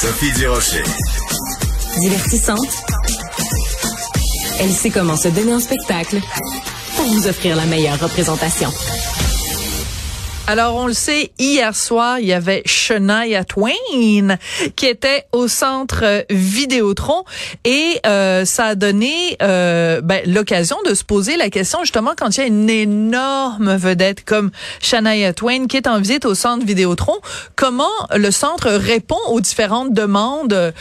Sophie Durocher. Divertissante. Elle sait comment se donner un spectacle pour vous offrir la meilleure représentation. Alors, on le sait, hier soir, il y avait Shania Twain qui était au centre euh, Vidéotron et euh, ça a donné euh, ben, l'occasion de se poser la question justement quand il y a une énorme vedette comme Shania Twain qui est en visite au centre Vidéotron, comment le centre répond aux différentes demandes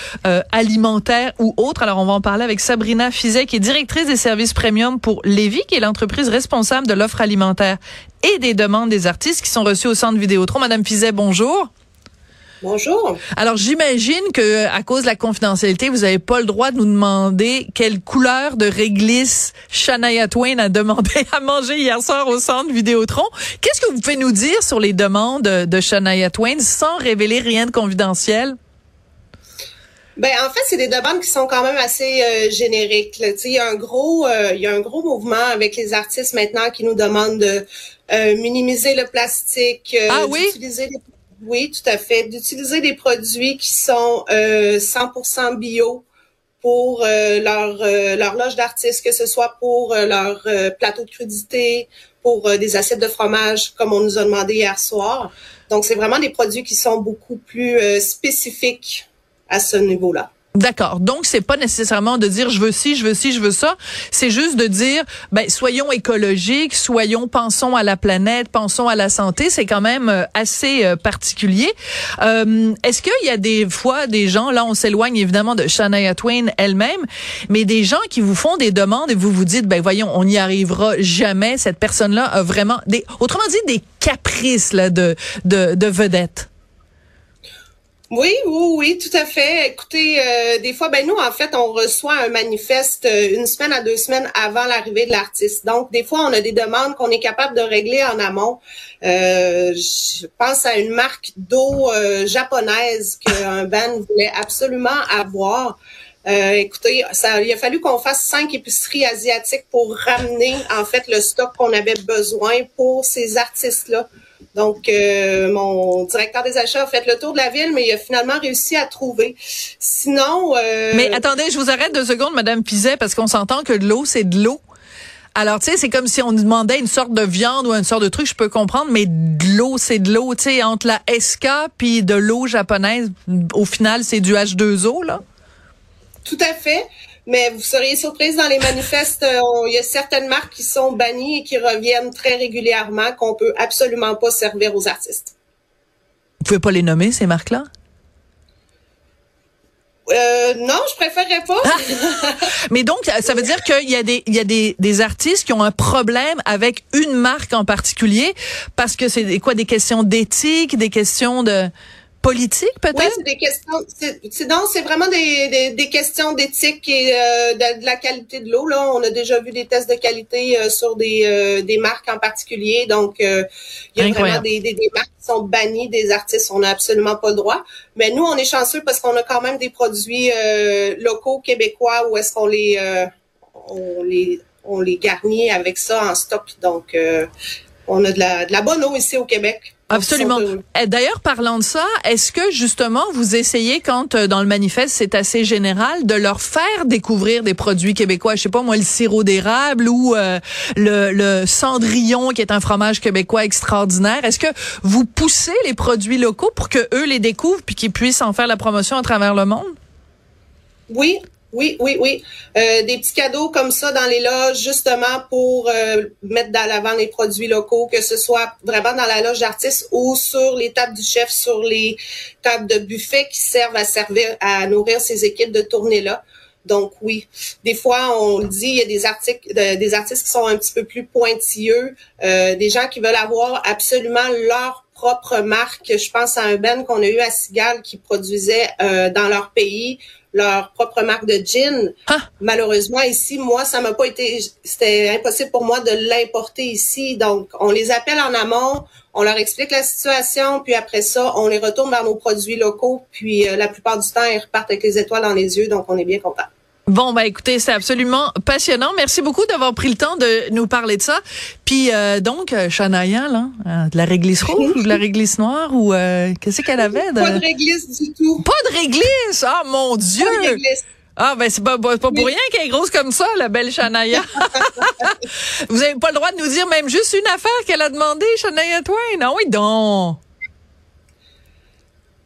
alimentaires ou autres? Alors, on va en parler avec Sabrina Fizet qui est directrice des services premium pour Lévis, qui est l'entreprise responsable de l'offre alimentaire et des demandes des artistes qui sont reçues au centre Vidéotron. Madame Fizet, bonjour. Bonjour. Alors j'imagine que à cause de la confidentialité, vous n'avez pas le droit de nous demander quelle couleur de réglisse Shania Twain a demandé à manger hier soir au centre Vidéotron. Qu'est-ce que vous pouvez nous dire sur les demandes de Shania Twain sans révéler rien de confidentiel? Ben en fait, c'est des demandes qui sont quand même assez euh, génériques. Il y a un gros, euh, il y a un gros mouvement avec les artistes maintenant qui nous demandent de euh, minimiser le plastique, ah, oui? oui, tout à fait, d'utiliser des produits qui sont 100% bio pour leur leur loge d'artistes, que ce soit pour leur plateau de crudité, pour des assiettes de fromage, comme on nous a demandé hier soir. Donc, c'est vraiment des produits qui sont beaucoup plus spécifiques à ce niveau-là. D'accord. Donc c'est pas nécessairement de dire je veux ci, je veux ci, je veux ça. C'est juste de dire ben soyons écologiques, soyons pensons à la planète, pensons à la santé. C'est quand même euh, assez euh, particulier. Euh, Est-ce qu'il y a des fois des gens là on s'éloigne évidemment de Shania Twain elle-même, mais des gens qui vous font des demandes et vous vous dites ben voyons on n'y arrivera jamais. Cette personne-là a vraiment des autrement dit des caprices là de de, de vedettes. Oui, oui, oui, tout à fait. Écoutez, euh, des fois, ben nous, en fait, on reçoit un manifeste euh, une semaine à deux semaines avant l'arrivée de l'artiste. Donc, des fois, on a des demandes qu'on est capable de régler en amont. Euh, je pense à une marque d'eau japonaise qu'un band voulait absolument avoir. écoutez, ça, il a fallu qu'on fasse cinq épiceries asiatiques pour ramener en fait le stock qu'on avait besoin pour ces artistes-là. Donc, euh, mon directeur des achats a fait le tour de la ville, mais il a finalement réussi à trouver. Sinon... Euh, mais attendez, je vous arrête deux secondes, Madame Pizet, parce qu'on s'entend que de l'eau, c'est de l'eau. Alors, tu sais, c'est comme si on demandait une sorte de viande ou une sorte de truc, je peux comprendre, mais de l'eau, c'est de l'eau. Tu sais, entre la SK puis de l'eau japonaise, au final, c'est du H2O, là? Tout à fait. Mais vous seriez surprise dans les manifestes, euh, il y a certaines marques qui sont bannies et qui reviennent très régulièrement qu'on peut absolument pas servir aux artistes. Vous pouvez pas les nommer ces marques-là? Euh, non, je préférerais pas. Mais donc, ça veut dire qu'il y a des, il y a des, des artistes qui ont un problème avec une marque en particulier parce que c'est quoi des questions d'éthique, des questions de politique peut-être? Oui, c'est des questions. C'est, non, c'est vraiment des, des, des questions d'éthique et euh, de, la qualité de l'eau. Là, on a déjà vu des tests de qualité euh, sur des, euh, des marques en particulier. Donc, il y a vraiment des, des, des, marques qui sont bannies des artistes. On n'a absolument pas le droit. Mais nous, on est chanceux parce qu'on a quand même des produits locaux québécois où est-ce qu'on les on les on les garnit avec ça en stock. Donc, on a de la, de la bonne eau ici au Québec. Absolument. Eh, d'ailleurs, parlant de ça, est-ce que justement vous essayez, quand euh, dans le manifeste c'est assez général, de leur faire découvrir des produits québécois, je sais pas moi, le sirop d'érable ou euh, le, le cendrillon qui est un fromage québécois extraordinaire. Est-ce que vous poussez les produits locaux pour que eux les découvrent puis qu'ils puissent en faire la promotion à travers le monde? Oui, oui, oui, oui. Euh, des petits cadeaux comme ça dans les loges, justement pour euh, mettre dans l'avant les produits locaux, que ce soit vraiment dans la loge d'artistes ou sur les tables du chef, sur les tables de buffet qui servent à servir, à nourrir ces équipes de tournée-là. Donc oui, des fois on le dit, il y a des articles, des artistes qui sont un petit peu plus pointilleux, euh, des gens qui veulent avoir absolument leur propre marque. Je pense à un Ben qu'on a eu à Sigal qui produisait dans leur pays leur propre marque de gin. Ah! Malheureusement, ici, moi, ça m'a pas été, c'était impossible pour moi de l'importer ici. Donc, on les appelle en amont, on leur explique la situation, puis après ça, on les retourne vers nos produits locaux. Puis, euh, la plupart du temps, ils repartent avec les étoiles dans les yeux, donc on est bien content. Bon, bah écoutez, c'est absolument passionnant. Merci beaucoup d'avoir pris le temps de nous parler de ça. Puis euh, donc, euh, Shania, là, euh, de la réglisse rouge ou de la réglisse noire ou euh, qu'est-ce qu'elle avait? De... Pas de réglisse du tout. Pas de réglisse! Ah, mon Dieu! Pas de réglisse. Ah ben c'est pas, pas, pour rien qu'elle est grosse comme ça, la belle Shania. Vous avez pas le droit de nous dire même juste une affaire qu'elle a demandé, Shania Twain. Ah oui donc.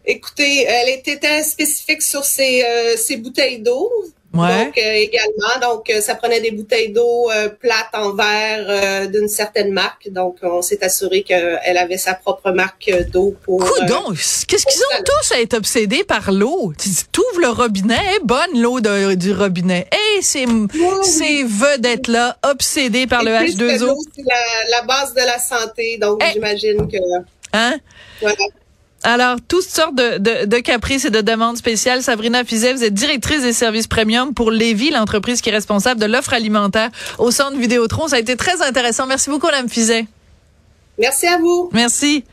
Écoutez, elle était spécifique sur ses, euh, ses bouteilles d'eau. Ouais. Donc euh, également, donc euh, ça prenait des bouteilles d'eau euh, plates en verre d'une certaine marque. Donc on s'est assuré qu'elle avait sa propre marque d'eau pour. Coudon, qu'est-ce qu'ils ont tous à être obsédés par l'eau? Tu ouvres le robinet, est bonne l'eau du robinet. Et c'est oui, ces vedettes là obsédées par le H2O. C'est la, la, base de la santé, donc hey. j'imagine que. Hein? Voilà. Alors, toutes sortes de, de, de, caprices et de demandes spéciales. Sabrina Fizet, vous êtes directrice des services premium pour Lévis, l'entreprise qui est responsable de l'offre alimentaire au centre Vidéotron. Ça a été très intéressant. Merci beaucoup, Mme Fizet. Merci à vous. Merci.